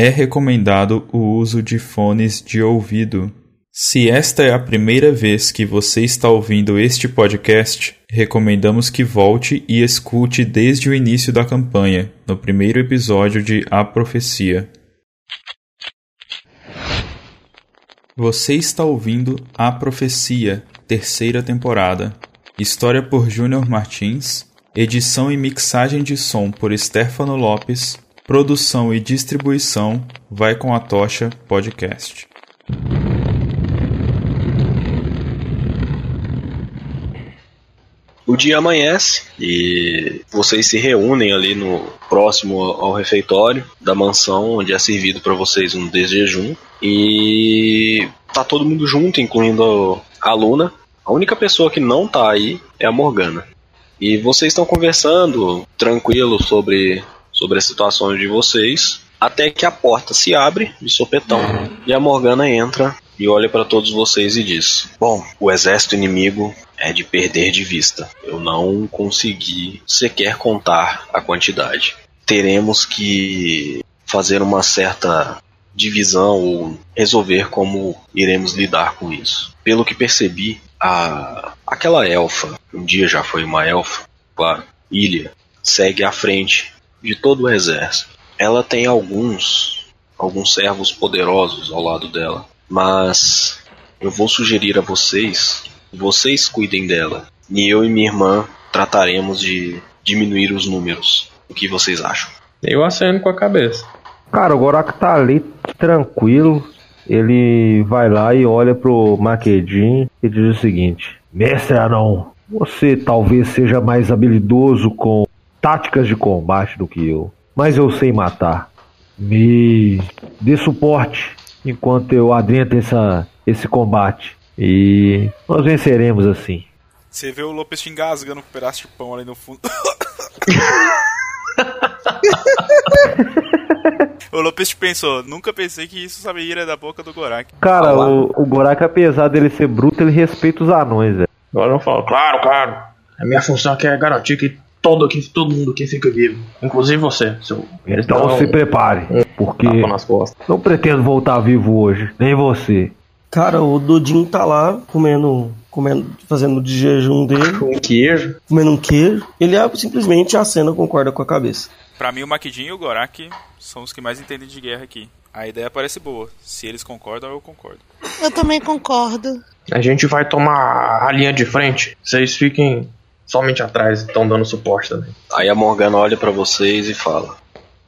É recomendado o uso de fones de ouvido. Se esta é a primeira vez que você está ouvindo este podcast, recomendamos que volte e escute desde o início da campanha, no primeiro episódio de A Profecia. Você está ouvindo A Profecia, terceira temporada. História por Júnior Martins, edição e mixagem de som por Stefano Lopes, produção e distribuição Vai com a Tocha Podcast. O dia amanhece e vocês se reúnem ali no próximo ao refeitório da mansão onde é servido para vocês um desjejum e tá todo mundo junto, incluindo a Luna. A única pessoa que não tá aí é a Morgana. E vocês estão conversando tranquilo sobre sobre as situações de vocês, até que a porta se abre de sopetão e a Morgana entra e olha para todos vocês e diz: Bom, o exército inimigo é de perder de vista. Eu não consegui sequer contar a quantidade. Teremos que fazer uma certa divisão ou resolver como iremos lidar com isso. Pelo que percebi, a aquela elfa, um dia já foi uma elfa, claro, Ilha, segue à frente de todo o exército. Ela tem alguns alguns servos poderosos ao lado dela, mas eu vou sugerir a vocês vocês cuidem dela. E eu e minha irmã trataremos de diminuir os números. O que vocês acham? Eu aceno com a cabeça. Cara, o Gorak tá ali tranquilo. Ele vai lá e olha pro Maquedin e diz o seguinte: Mestre Anão, você talvez seja mais habilidoso com táticas de combate do que eu, mas eu sei matar. Me dê suporte enquanto eu adentro essa, esse combate. E nós venceremos assim. Você vê o Lopes te engasgando com um pedaço de pão ali no fundo. o Lopes pensou, nunca pensei que isso saberia da boca do Gorak. Cara, o, o Gorak, apesar dele ser bruto, ele respeita os anões, velho. Agora eu falo, claro, claro. A minha função aqui é garantir que todo, que todo mundo aqui fique vivo. Inclusive você, seu. Então se prepare, porque nas costas. não pretendo voltar vivo hoje, nem você. Cara, o Dodinho tá lá comendo, comendo, fazendo de jejum dele, Um queijo. comendo um queijo. Ele é, simplesmente acena concorda com a cabeça. Pra mim, o Makidin e o Gorak são os que mais entendem de guerra aqui. A ideia parece boa. Se eles concordam, eu concordo. Eu também concordo. A gente vai tomar a linha de frente. Vocês fiquem somente atrás, estão dando suporte também. Aí a Morgana olha para vocês e fala: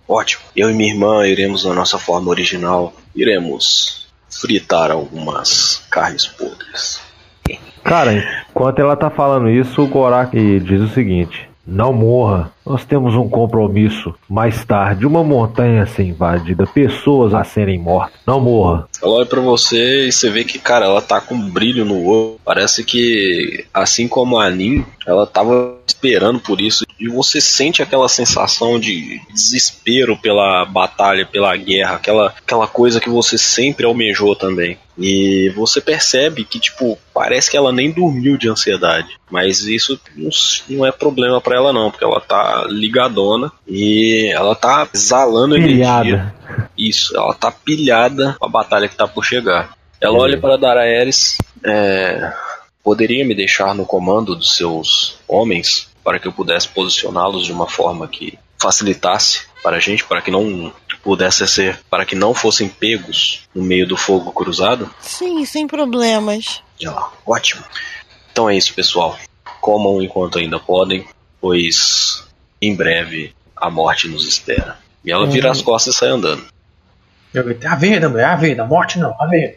Ótimo, eu e minha irmã iremos na nossa forma original. Iremos fritar algumas carnes podres. Cara, enquanto ela tá falando isso, o Gorak diz o seguinte: Não morra, nós temos um compromisso. Mais tarde, uma montanha a ser invadida, pessoas a serem mortas. Não morra. Ela olha pra você e você vê que, cara, ela tá com um brilho no olho. Parece que, assim como a Nin, ela tava esperando por isso. E você sente aquela sensação de desespero pela batalha, pela guerra, aquela, aquela coisa que você sempre almejou também. E você percebe que, tipo, parece que ela nem dormiu de ansiedade. Mas isso não, é problema pra ela, não, porque ela tá ligadona e ela tá exalando energia. Pilhada. Isso, ela tá pilhada com a batalha que tá por chegar. Ela olha para Daraeris, é, poderia me deixar no comando dos seus homens para que eu pudesse posicioná-los de uma forma que facilitasse para a gente, para que não pudesse ser, para que não fossem pegos no meio do fogo cruzado? Sim, sem problemas. E ela, ótimo. Então é isso, pessoal. Comam enquanto ainda podem, pois em breve a morte nos espera. E ela vira as costas e sai andando. A vida, mulher, a vida, a morte não, a vida.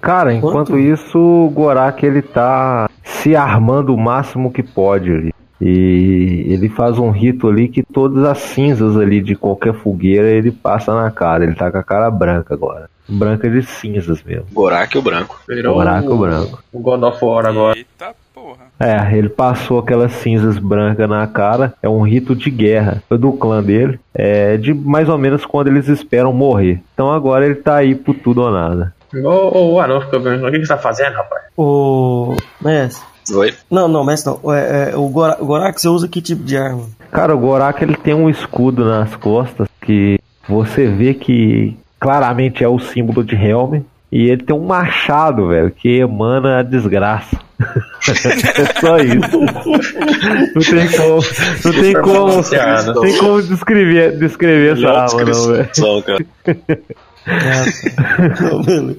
Cara, enquanto isso, o Gorak ele tá se armando o máximo que pode ali. E ele faz um rito ali que todas as cinzas ali de qualquer fogueira ele passa na cara. Ele tá com a cara branca agora. Branca de cinzas mesmo. Gorak o branco. Virou Gorak o, branco. o God of War agora. Eita porra. É, ele passou aquelas cinzas brancas na cara. É um rito de guerra do clã dele. É de mais ou menos quando eles esperam morrer. Então agora ele tá aí por tudo ou nada. Ô, ô, o anão fica vendo. O que que você tá fazendo, rapaz? Ô, mestre, Oi? Não, não, mestre não. É, é, o, Gora, o Gorak, você usa que tipo de arma? Cara, o Gorak ele tem um escudo nas costas que você vê que claramente é o símbolo de Helm. E ele tem um machado, velho, que emana a desgraça. é só isso. Não tem como, não tem como, não tem como descrever, descrever essa arma, não, velho. Não, beleza.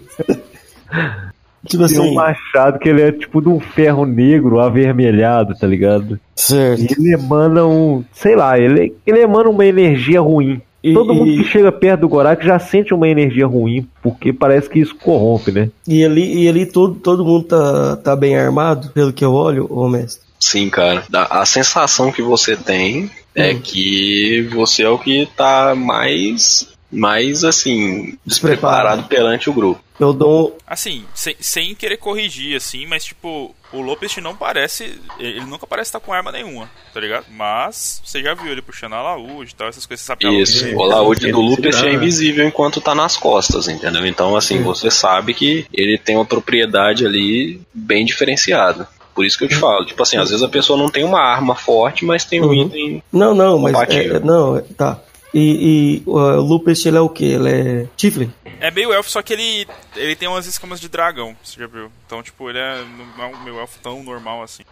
Tipo Tem um assim, machado que ele é tipo de um ferro negro avermelhado, tá ligado? certo. E ele emana um, sei lá, ele, ele emana uma energia ruim. E- Todo mundo e- que chega perto do Gorak já sente uma energia ruim, porque parece que isso corrompe, né? E ali, e ali todo, todo mundo tá, tá bem armado, pelo que eu olho, ô mestre. Sim, cara. A a sensação que você tem é Hum. que você é o que tá mais, mais assim, Despreparado. perante o grupo. Eu dou. Assim, sem, sem querer corrigir, assim, mas tipo, o Lopes não parece. Ele nunca parece estar com arma nenhuma, tá ligado? Mas você já viu ele puxando a laúde e tal, essas coisas, você sabe que a Isso. O laúde do dá- é invisível enquanto tá nas costas, entendeu? Então, assim, você sabe que ele tem uma propriedade ali bem diferenciada. Por isso que eu te falo, tipo assim, às vezes a pessoa não tem uma arma forte, mas tem um Uhum. item. Não, não, mas. É, é- não, é- tá. E, e o Lupus, ele é o quê? Ele é. Tiflin? É meio elfo, só que ele, ele tem umas escamas de dragão, você já viu? Então, tipo, ele é, não é um meio elfo tão normal assim.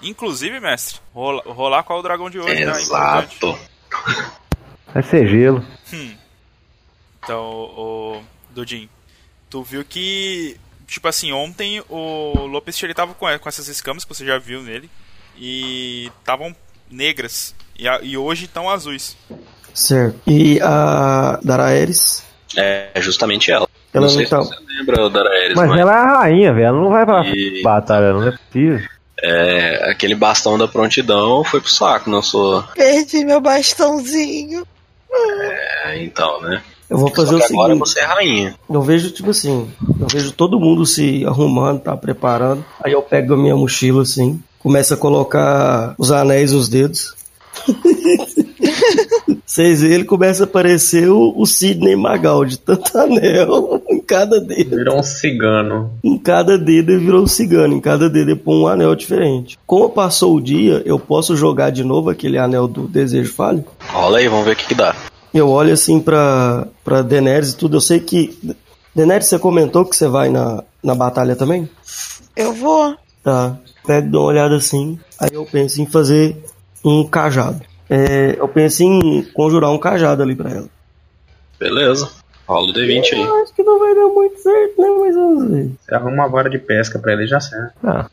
Inclusive, mestre, rola- rolar qual é o dragão de hoje, né? Importante. Exato. Vai ser gelo. Hum. Então, o Dudin, tu viu que, tipo assim, ontem o Lopes ele tava com, com essas escamas que você já viu nele e estavam negras e, e hoje estão azuis. Certo. E a Daraeris? É justamente ela. Ela não sei não tá- se você lembra da Aeres, Mas ela é a rainha, velho. Ela não vai pra E- batalha, não é possível. é, aquele bastão da prontidão foi pro saco na sua. Perdi meu bastãozinho. É, então, né? Eu vou fazer Só o que agora seguinte. você é rainha. Eu vejo, tipo assim, eu vejo todo mundo se arrumando, tá preparando. Aí eu pego a minha mochila, assim, começo a colocar os anéis nos dedos. Vocês veem, ele começa a aparecer o, o Sidney Magal, de tanto anel em cada dedo. Virou um cigano. Em cada dedo ele virou um cigano, em cada dedo ele põe um anel diferente. Como passou o dia, eu posso jogar de novo aquele anel do desejo falho? Rola aí, vamos ver o que, que dá. Eu olho assim pra, pra Daenerys e tudo. Eu sei que. Daenerys, você comentou que você vai na, na batalha também? Eu vou. Tá. Pego, dou uma olhada assim. Aí eu penso em fazer um cajado. É, eu penso em conjurar um cajado ali pra ela. Beleza. Rola o D20 aí. Eu acho que não vai dar muito certo, né? Mas vamos ver. Você arruma uma vara de pesca pra ele e já serve. Ah.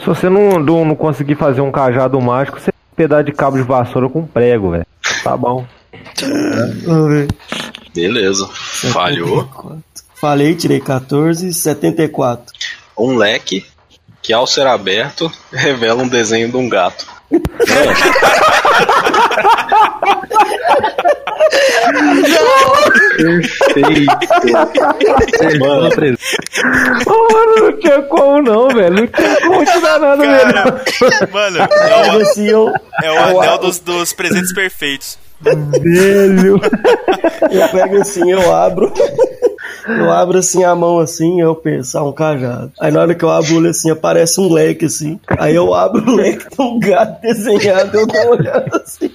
Se você não, não, não conseguir fazer um cajado mágico, você tem um pedaço de cabo de vassoura com prego, velho. Tá bom. Vamos ver. Beleza. Falhou. 74. Falei, tirei 14, 74. Um leque que, ao ser aberto, revela um desenho de um gato. Ô, mano, não tinha como não, velho. Não tinha como te dar nada. Cara, mano, é o, assim, eu, é o anel dos, dos presentes perfeitos. Velho. eu pego assim, eu abro. Eu abro assim a mão assim, eu penso, ah, um cajado. Aí na hora que eu abro o olho assim, aparece um leque assim. Aí eu abro o leque, tem um gato desenhado, eu dou uma olhada assim.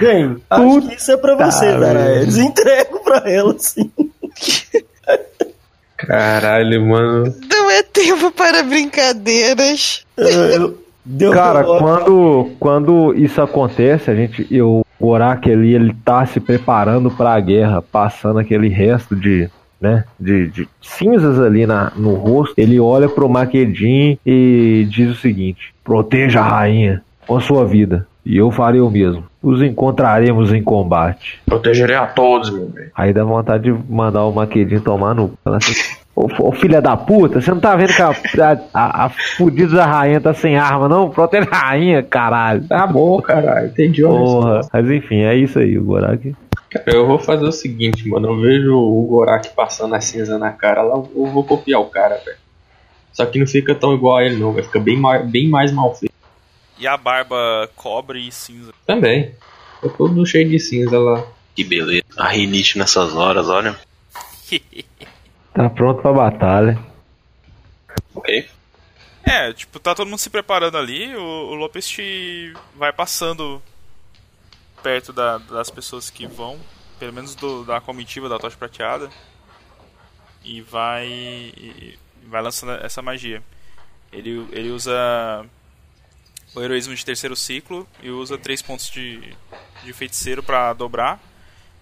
Bem, acho que isso é pra você, Puta Daraelis. Entrego pra ela assim. Caralho, mano. Não é tempo para brincadeiras. Eu- eu- deu Cara, quando, quando isso acontece, a gente, eu, o Gorak ali, ele tá se preparando pra guerra, passando aquele resto de, né, de, de cinzas ali na, no rosto. Ele olha pro Maquedin e diz o seguinte: proteja a rainha com a sua vida. E eu farei o mesmo. Os encontraremos em combate. Protegerei a todos, meu bem. Aí dá vontade de mandar o Maquedinho tomar no. Ô, ô filha da puta, você não tá vendo que a, a, a fudida da rainha tá sem arma, não? Protege a rainha, caralho. Tá bom, caralho. Entendi. Porra. Mas enfim, é isso aí, o Gorak. Cara, eu vou fazer o seguinte, mano. Eu vejo o Gorak passando a cinza na cara lá, eu vou copiar o cara, velho. Só que não fica tão igual a ele, não. Vai ficar bem, ma- bem mais mal feito. E a barba cobre e cinza. Também. Tô todo cheio de cinza lá. Que beleza. A rinite nessas horas, olha. Tá pronto pra batalha. Ok? É, tipo, tá todo mundo se preparando ali, o, o Lopes te vai passando perto da- das pessoas que vão, pelo menos do- da comitiva da tocha prateada, e vai e vai lançando essa magia. Ele, ele usa o heroísmo de terceiro ciclo e usa três pontos de, de feiticeiro pra dobrar.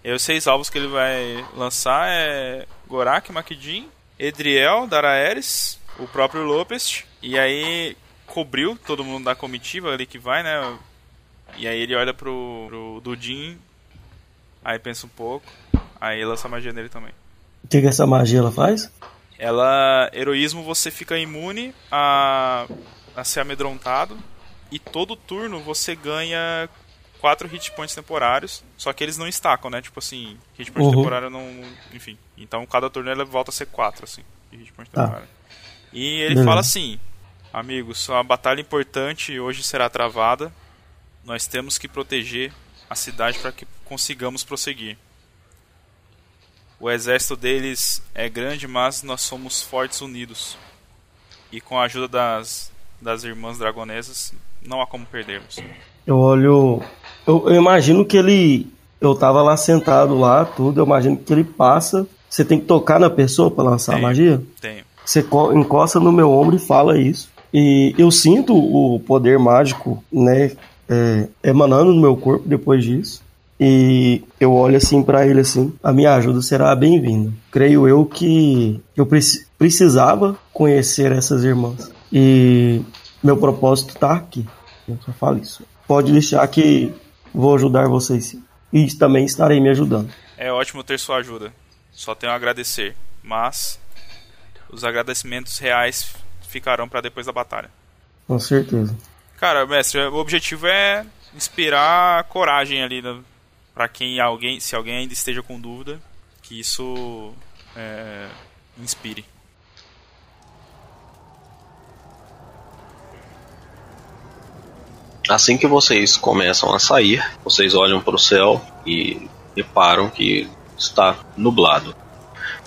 E aí os seis alvos que ele vai lançar é Gorak, Makidin, Edriel, Daraeris, o próprio Lopes. E aí cobriu todo mundo da comitiva ali que vai, né? E aí ele olha pro, pro Dudin, aí pensa um pouco, aí lança a magia nele também. O que, que essa magia ela faz? Ela, heroísmo, você fica imune a, a ser amedrontado. E todo turno você ganha 4 hit points temporários. Só que eles não estacam, né? Tipo assim, hit point Uhum. temporário não. Enfim. Então cada turno ele volta a ser 4, assim, de hit point Tá. temporário. E ele Beleza. fala assim: Amigos, uma batalha importante hoje será travada. Nós temos que proteger a cidade para que consigamos prosseguir. O exército deles é grande, mas nós somos fortes unidos. E com a ajuda das, das irmãs dragonesas, não há como perdermos. Eu olho. Eu, eu imagino que ele. Eu tava lá sentado lá, tudo. Eu imagino que ele passa. Você tem que tocar na pessoa pra lançar a Tenho. magia? Tenho. Você co- encosta no meu ombro e fala isso. E eu sinto o poder mágico, né? é, emanando no meu corpo depois disso. E eu olho assim pra ele assim, a minha ajuda será bem-vinda. Creio eu que eu preci- precisava conhecer essas irmãs. E meu propósito tá aqui. Eu só falo isso. Pode deixar que vou ajudar vocês. E também estarei me ajudando. É ótimo ter sua ajuda. Só tenho a agradecer. Mas os agradecimentos reais ficarão para depois da batalha. Com certeza. Cara, mestre, o objetivo é inspirar coragem ali no, para quem alguém, se alguém ainda esteja com dúvida, que isso é, inspire. Assim que vocês começam a sair, vocês olham para o céu e reparam que está nublado.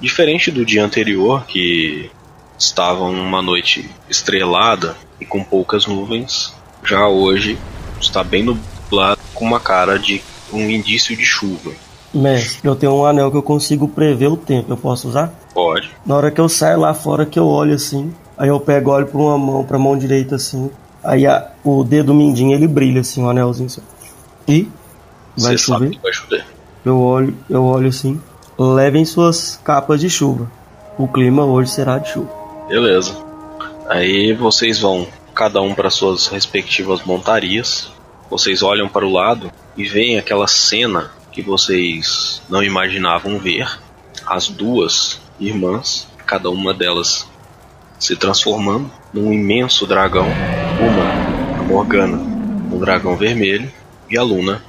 Diferente do dia anterior, que estava uma noite estrelada e com poucas nuvens, já hoje está bem nublado com uma cara de um indício de chuva. Mestre, eu tenho um anel que eu consigo prever o tempo. Eu posso usar? Pode. Na hora que eu saio lá fora, que eu olho assim, aí eu pego, olho pra uma mão, pra mão direita assim, aí a- o dedo mindinho ele brilha assim, um anelzinho assim. E vai Você chover. que vai chover. Eu olho, eu olho assim. Levem suas capas de chuva. O clima hoje será de chuva. Beleza. Aí vocês vão, cada um para suas respectivas montarias. Vocês olham para o lado e veem aquela cena que vocês não imaginavam ver. As duas irmãs, cada uma delas se transformando num imenso dragão. Uma, a Morgana, um dragão vermelho e a Luna,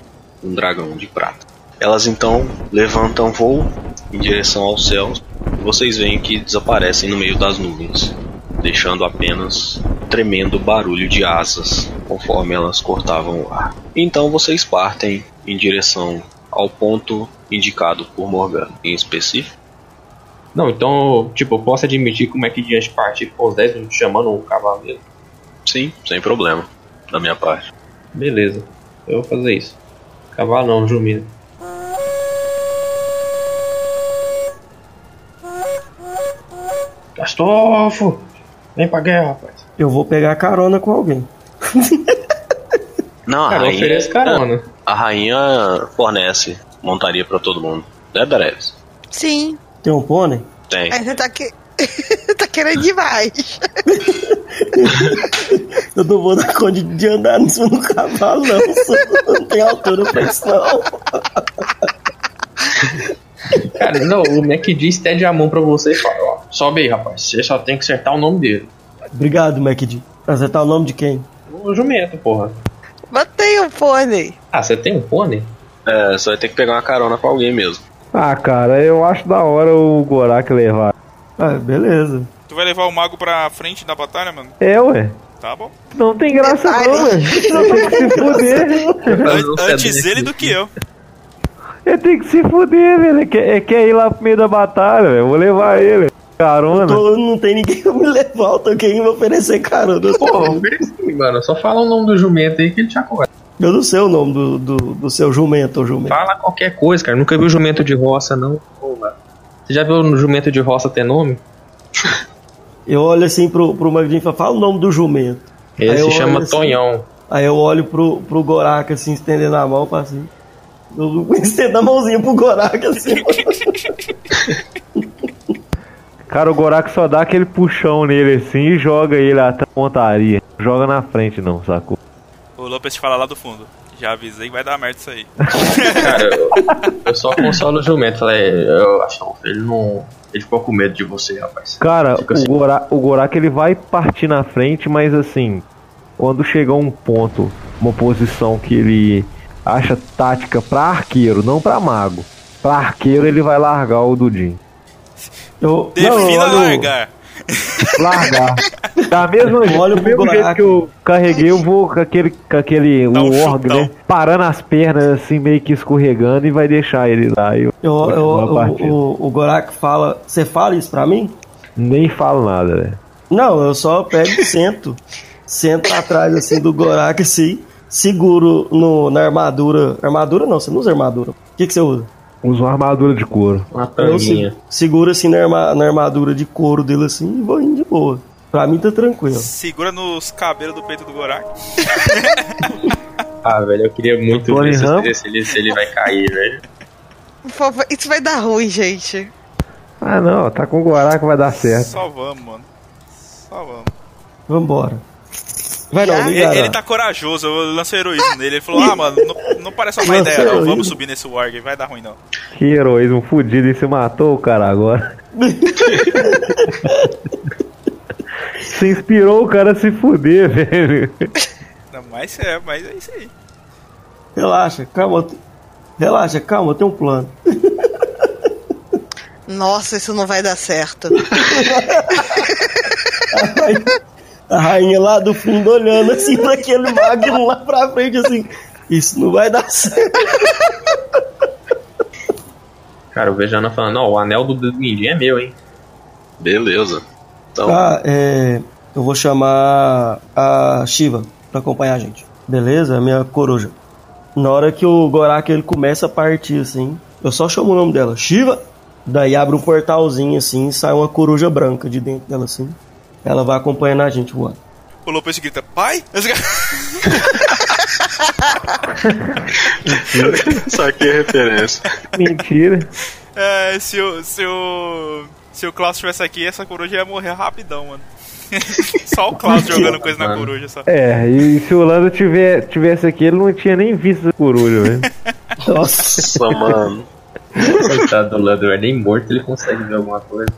um dragão de prata. Elas então levantam voo em direção aos céus e vocês veem que desaparecem no meio das nuvens, deixando apenas um tremendo barulho de asas conforme elas cortavam o ar. Então vocês partem em direção ao ponto indicado por Morgana, em específico. Não, então, tipo, eu posso admitir como é que diante partir com os 10 minutos chamando um cavaleiro. Sim, sem problema, da minha parte. Beleza, eu vou fazer isso. Cavalo não, Jumina. Gastofo! Vem pra guerra, rapaz. Eu vou pegar carona com alguém. Não, a Cara, rainha, ofereço carona. a rainha fornece montaria pra todo mundo. Né, Dareves? Sim. Tem um pônei? Tem. Aí você tá, que... tá querendo demais. Eu não vou dar conta de andar cima do cavalo, não. Não tem altura pra isso, não. Cara, não, o Mac D estende a mão pra você e fala, ó, sobe aí, rapaz. Você só tem que acertar o nome dele. Obrigado, MacD. Acertar o nome de quem? O jumento, porra. Botei o pônei. Ah, você tem um pônei? É, você vai ter que pegar uma carona com alguém mesmo. Ah, cara, eu acho da hora o Gorak levar. Ah, beleza. Tu vai levar o mago pra frente da batalha, mano? É, ué. Tá bom. Não tem graça não, ué. Não tem que se fuder. An- antes ele do que eu. Ele tem que se fuder, velho. Ele quer, ele quer ir lá pro meio da batalha, velho. Eu Vou levar ele. Carona? Tô- não tem ninguém pra me levar, eu tô querendo me oferecer carona. Pô, ofereci, mano. Só fala o nome do jumento aí que ele te acorda. Eu não sei o nome do, do, do seu jumento jumento. Fala qualquer coisa, cara. Nunca viu jumento de roça, não. Você já viu um jumento de roça ter nome? Eu olho assim pro, pro Magrinho e falo, fala o nome do jumento. Ele se chama assim. Tonhão. Aí eu olho pro, pro Gorak assim, estendendo a mão, falo assim. Eu estendo a mãozinha pro Gorak assim. Cara, o Gorak só dá aquele puxão nele assim e joga ele até a pontaria. Joga na frente não, sacou? Lopes te fala lá do fundo. Já avisei que vai dar merda isso aí. Cara, eu, eu só consolo o jumento. Falei, eu acho que ele não. Ele ficou com medo de você, rapaz. Cara, Fica o, assim. Gorak, o Gorak ele vai partir na frente, mas assim, quando chegar um ponto, uma posição que ele acha tática pra arqueiro, não pra mago. Pra arqueiro ele vai largar o Dudin. Eu, não, eu Defina largar. Largar. Da mesma Olha do mesmo jeito que eu carreguei, eu vou com aquele, com aquele Dá um o org, chutão. né? Parando as pernas assim, meio que escorregando e vai deixar ele lá. Eu, Eu, eu, o, o, o Gorak fala. Você fala isso pra mim? Nem falo nada, né? Não, eu só pego e sento. Sento atrás assim do Gorak assim. Seguro no, na armadura. Armadura não, você não usa armadura. O que, que você usa? Usa uma armadura de couro. Uma tanguinha. seguro assim na, arma- na armadura de couro dele assim e vou indo de boa. Pra mim tá tranquilo. Segura nos cabelos do peito do Gorak. Ah, velho, eu queria muito ver se, se ele, se ele vai cair, velho. Por favor, Isso vai dar ruim, gente. Ah não, tá com o Gorak vai dar certo. Só vamos, mano. Só vamos. Vambora. Vai não, liga. Ele, ele tá corajoso, eu lancei heroísmo nele. Ele falou: Ah, mano, não, não parece uma má ideia, não. Vamos subir nesse Warg, vai dar ruim não. Que heroísmo fudido e se matou o cara agora. Se inspirou o cara a se fuder, velho. Não, mas é, mas é isso aí. Relaxa, calma. Relaxa, calma, eu tenho um plano. Nossa, isso não vai dar certo. A rainha lá do fundo olhando assim pra aquele magno lá pra frente assim. Isso não vai dar certo. Cara, o Vejana falando, ó, o anel do dedo mindinho é meu, hein? Beleza. Então, Ah, é. Eu vou chamar a Shiva pra acompanhar a gente. Beleza? A minha coruja. Na hora que o Gorak ele começa a partir assim, eu só chamo o nome dela, Shiva. Daí abre um portalzinho assim e sai uma coruja branca de dentro dela assim. Ela vai acompanhando a gente voando. O Lopes grita: Pai? Cara- saquei a referência. Mentira. É, se o, se o. Se o Klaus estivesse aqui, essa coruja ia morrer rapidão, mano. só o Klaus jogando coisa na coruja só. É, e se o Lando tiver, tivesse aqui, ele não tinha nem visto a coruja, velho. Nossa. Mano. Coitado do Landor, nem morto ele consegue ver alguma coisa.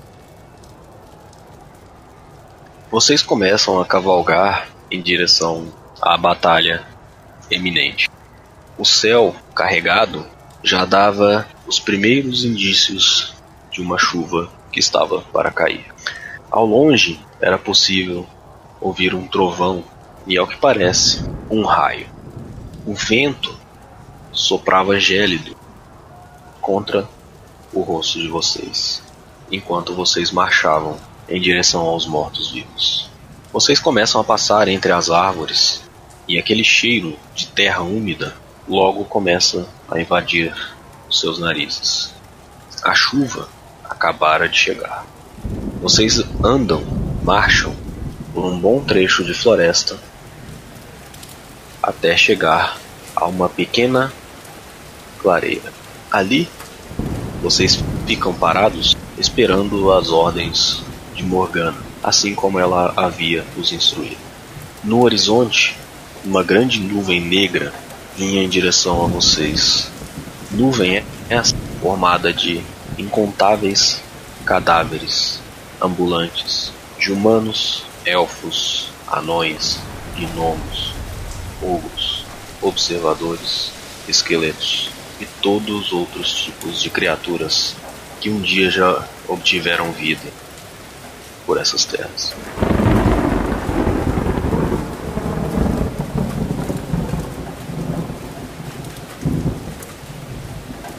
Vocês começam a cavalgar em direção à batalha eminente. O céu carregado já dava os primeiros indícios de uma chuva que estava para cair. Ao longe era possível ouvir um trovão e, ao que parece, um raio. O vento soprava gélido contra o rosto de vocês, enquanto vocês marchavam em direção aos mortos-vivos. Vocês começam a passar entre as árvores e aquele cheiro de terra úmida logo começa a invadir os seus narizes. A chuva acabara de chegar. Vocês andam, marcham por um bom trecho de floresta até chegar a uma pequena clareira. Ali, vocês ficam parados esperando as ordens de Morgana, assim como ela havia os instruído. No horizonte, uma grande nuvem negra vinha em direção a vocês. Nuvem essa formada de incontáveis cadáveres ambulantes de humanos, elfos, anões, gnomos, ogros, observadores, esqueletos e todos os outros tipos de criaturas que um dia já obtiveram vida por essas terras.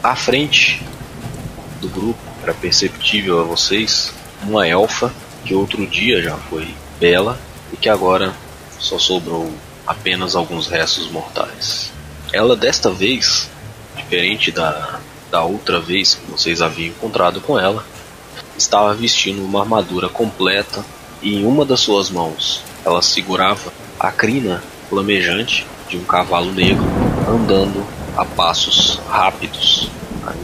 À frente do grupo, era perceptível a vocês uma elfa que outro dia já foi bela e que agora só sobrou apenas alguns restos mortais. Ela desta vez, diferente da, da outra vez que vocês haviam encontrado com ela, estava vestindo uma armadura completa e em uma das suas mãos ela segurava a crina flamejante de um cavalo negro andando a passos rápidos,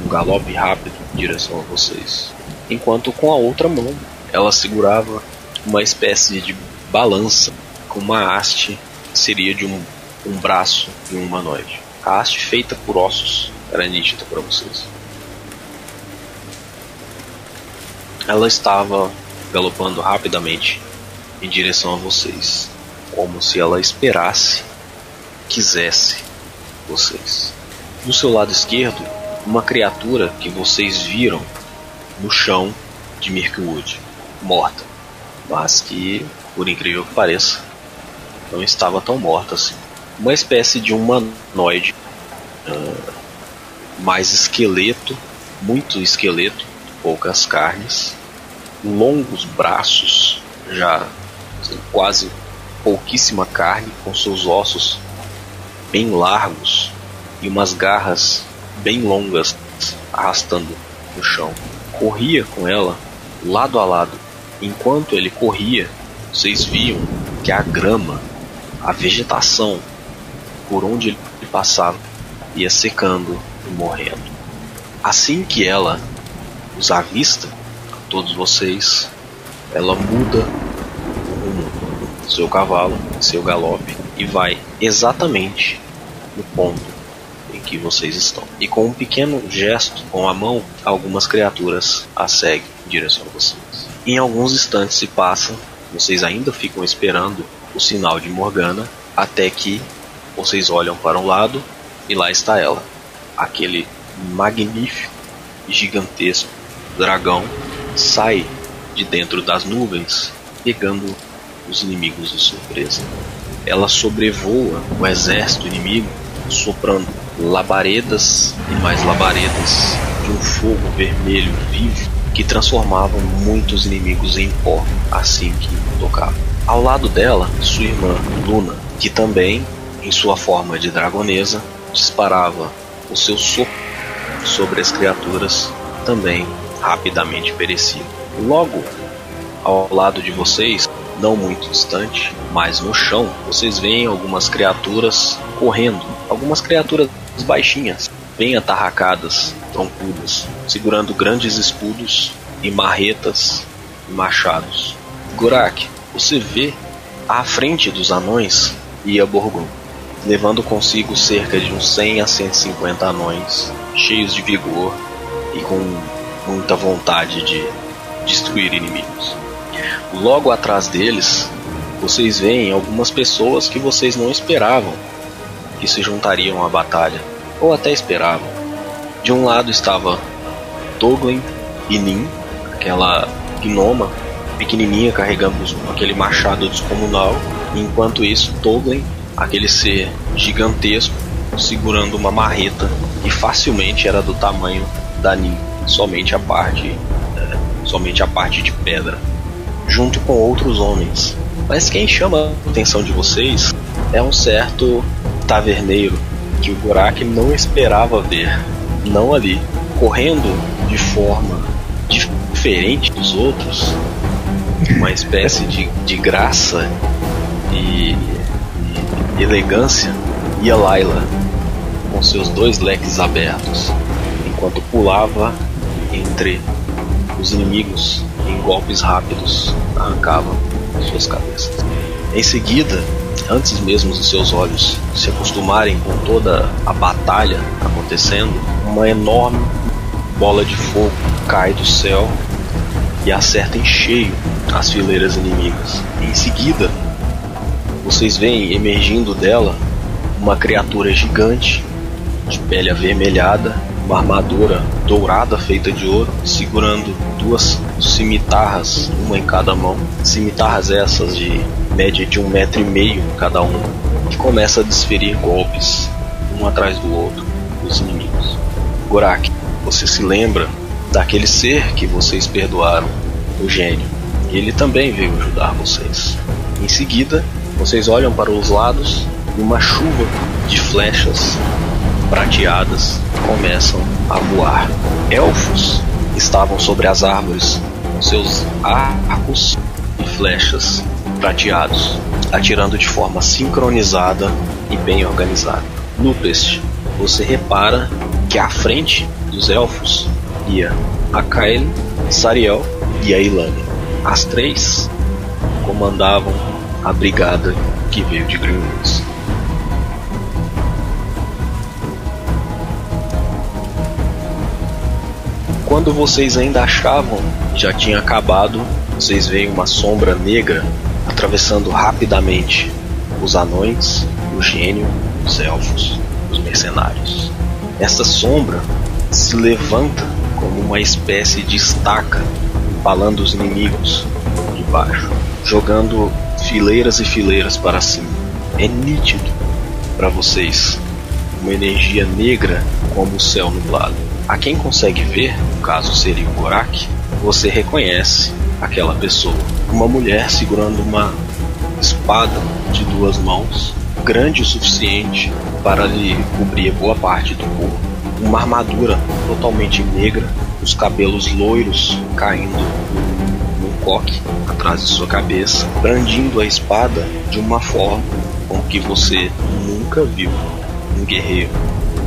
um galope rápido em direção a vocês. Enquanto com a outra mão ela segurava uma espécie de balança com uma haste que seria de um, um braço de um humanoide. A haste feita por ossos era nítida para vocês. Ela estava galopando rapidamente em direção a vocês, como se ela esperasse, quisesse vocês. Do seu lado esquerdo, uma criatura que vocês viram no chão de Mirkwood, morta, mas que, por incrível que pareça, não estava tão morta assim. Uma espécie de humanoide, uh, mais esqueleto, muito esqueleto, poucas carnes, longos braços, já assim, quase pouquíssima carne, com seus ossos bem largos e umas garras bem longas arrastando no chão. Corria com ela lado a lado. Enquanto ele corria, vocês viam que a grama, a vegetação por onde ele passava ia secando e morrendo. Assim que ela os avista, todos vocês, ela muda o seu cavalo, seu galope e vai exatamente no ponto em que vocês estão. E com um pequeno gesto com a mão, algumas criaturas a seguem em direção a vocês. Em alguns instantes se passam, vocês ainda ficam esperando o sinal de Morgana, até que vocês olham para um lado e lá está ela, aquele magnífico gigantesco dragão sai de dentro das nuvens, pegando os inimigos de surpresa. Ela sobrevoa o exército inimigo, soprando labaredas e mais labaredas de um fogo vermelho vivo que transformava muitos inimigos em pó assim que tocava. Ao lado dela, sua irmã Luna, que também, em sua forma de dragonesa, disparava o seu sopro sobre as criaturas, também rapidamente pereciam. Logo ao lado de vocês, não muito distante, mas no chão, vocês veem algumas criaturas correndo, algumas criaturas baixinhas, bem atarracadas, troncudas, segurando grandes escudos e marretas e machados. Gorak, você vê à frente dos anões ia Borgon, levando consigo cerca de uns 100 a 150 anões, cheios de vigor e com muita vontade de destruir inimigos. Logo atrás deles, vocês veem algumas pessoas que vocês não esperavam que se juntariam à batalha, ou até esperavam. De um lado estava Toglin e Nin, aquela gnoma pequenininha carregando aquele machado descomunal, enquanto isso Toglin, aquele ser gigantesco, segurando uma marreta que facilmente era do tamanho da Nin, somente a parte, é, somente a parte de pedra, junto com outros homens. Mas quem chama a atenção de vocês é um certo taverneiro que o Gorak não esperava ver, não ali, correndo de forma diferente dos outros, uma espécie de, de graça e, e elegância, e a Laila, com seus dois leques abertos, enquanto pulava entre os inimigos em golpes rápidos, arrancava suas cabeças. Em seguida, antes mesmo de seus olhos se acostumarem com toda a batalha acontecendo, uma enorme bola de fogo cai do céu e acerta em cheio as fileiras inimigas. Em seguida, vocês veem emergindo dela uma criatura gigante de pele avermelhada, uma armadura dourada feita de ouro, segurando duas cimitarras, uma em cada mão. Cimitarras essas de média de um metro e meio cada uma, que começa a desferir golpes um atrás do outro dos inimigos. Gorak, você se lembra daquele ser que vocês perdoaram o gênio. Ele também veio ajudar vocês. Em seguida, vocês olham para os lados e uma chuva de flechas prateadas começam a voar. Elfos estavam sobre as árvores com seus arcos e flechas prateados, atirando de forma sincronizada e bem organizada. Lupest, você repara que à frente dos elfos ia a Kael, Sariel e a Ilane. As três comandavam a brigada que veio de Greenwoods. Quando vocês ainda achavam que já tinha acabado, vocês veem uma sombra negra atravessando rapidamente os anões, o gênio, os elfos, os mercenários. Essa sombra se levanta como uma espécie de estaca, empalando os inimigos de baixo, jogando fileiras e fileiras para cima. É nítido para vocês uma energia negra como o céu nublado. A quem consegue ver, no caso seria o Gorak, você reconhece aquela pessoa. Uma mulher segurando uma espada de duas mãos, grande o suficiente para lhe cobrir boa parte do corpo. Uma armadura totalmente negra, os cabelos loiros caindo num coque atrás de sua cabeça, brandindo a espada de uma forma com que você nunca viu guerreiro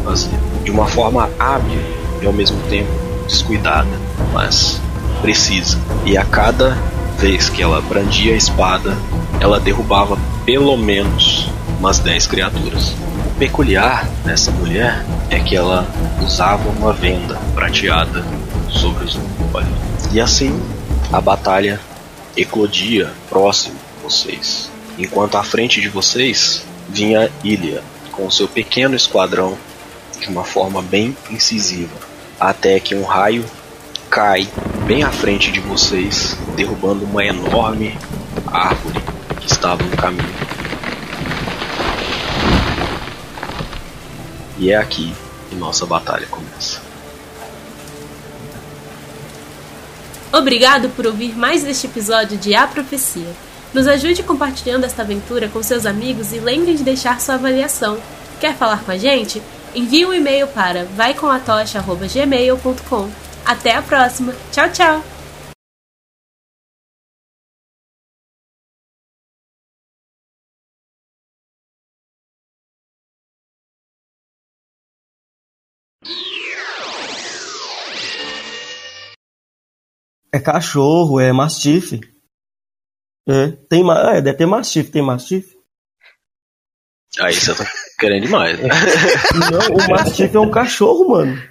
fazer. De uma forma hábil e ao mesmo tempo descuidada, mas precisa. E a cada vez que ela brandia a espada, ela derrubava pelo menos umas 10 criaturas. O peculiar dessa mulher é que ela usava uma venda prateada sobre os olhos. E assim a batalha eclodia próximo vocês. Enquanto à frente de vocês vinha Ilha com seu pequeno esquadrão de uma forma bem incisiva, até que um raio cai bem à frente de vocês, derrubando uma enorme árvore que estava no caminho. E é aqui que nossa batalha começa. Obrigado por ouvir mais este episódio de A Profecia. Nos ajude compartilhando esta aventura com seus amigos e lembre de deixar sua avaliação. Quer falar com a gente? Envie um e-mail para vaicomatocha.gmail.com. Até a próxima. Tchau, tchau! É cachorro, é mastife. É, tem, ma- é, deve ter mastife, tem mastife? Aí você tá querendo demais. né? Não, o mastife é um cachorro, mano.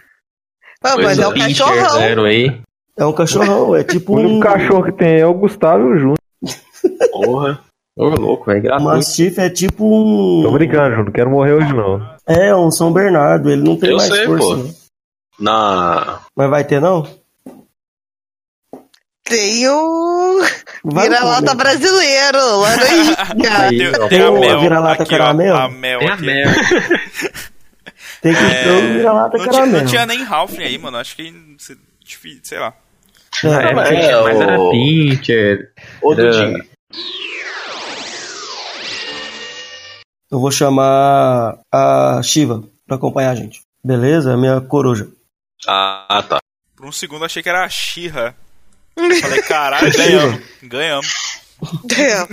Ah, mas é um Pincher cachorrão. zero aí. É um cachorrão, é tipo O único um cachorro que tem é o Gustavo e o Júnior. Porra. Ô, louco, velho. Gratuito. mastife é tipo um Tô brincando, Júnior. Não quero morrer hoje, não. é um São Bernardo, ele não tem Eu mais sei, força. pô. não. Na. Mas vai ter não? Tem o vira-lata brasileiro, laranjinha. Tem, tem mel. vira-lata caramelo? A mel Tem a merda. Tem que ter o vira-lata caramelo. não tinha nem Ralph aí, mano. Acho que. Sei lá. Na época é, mais era o- Pincher. Ô, Era- Dudinho. Eu vou chamar a Shiva pra acompanhar a gente. Beleza? A minha coruja. Ah, tá. Por um segundo achei que era a Xirra. Falei, caralho, ganhamos. Ganhamos. É.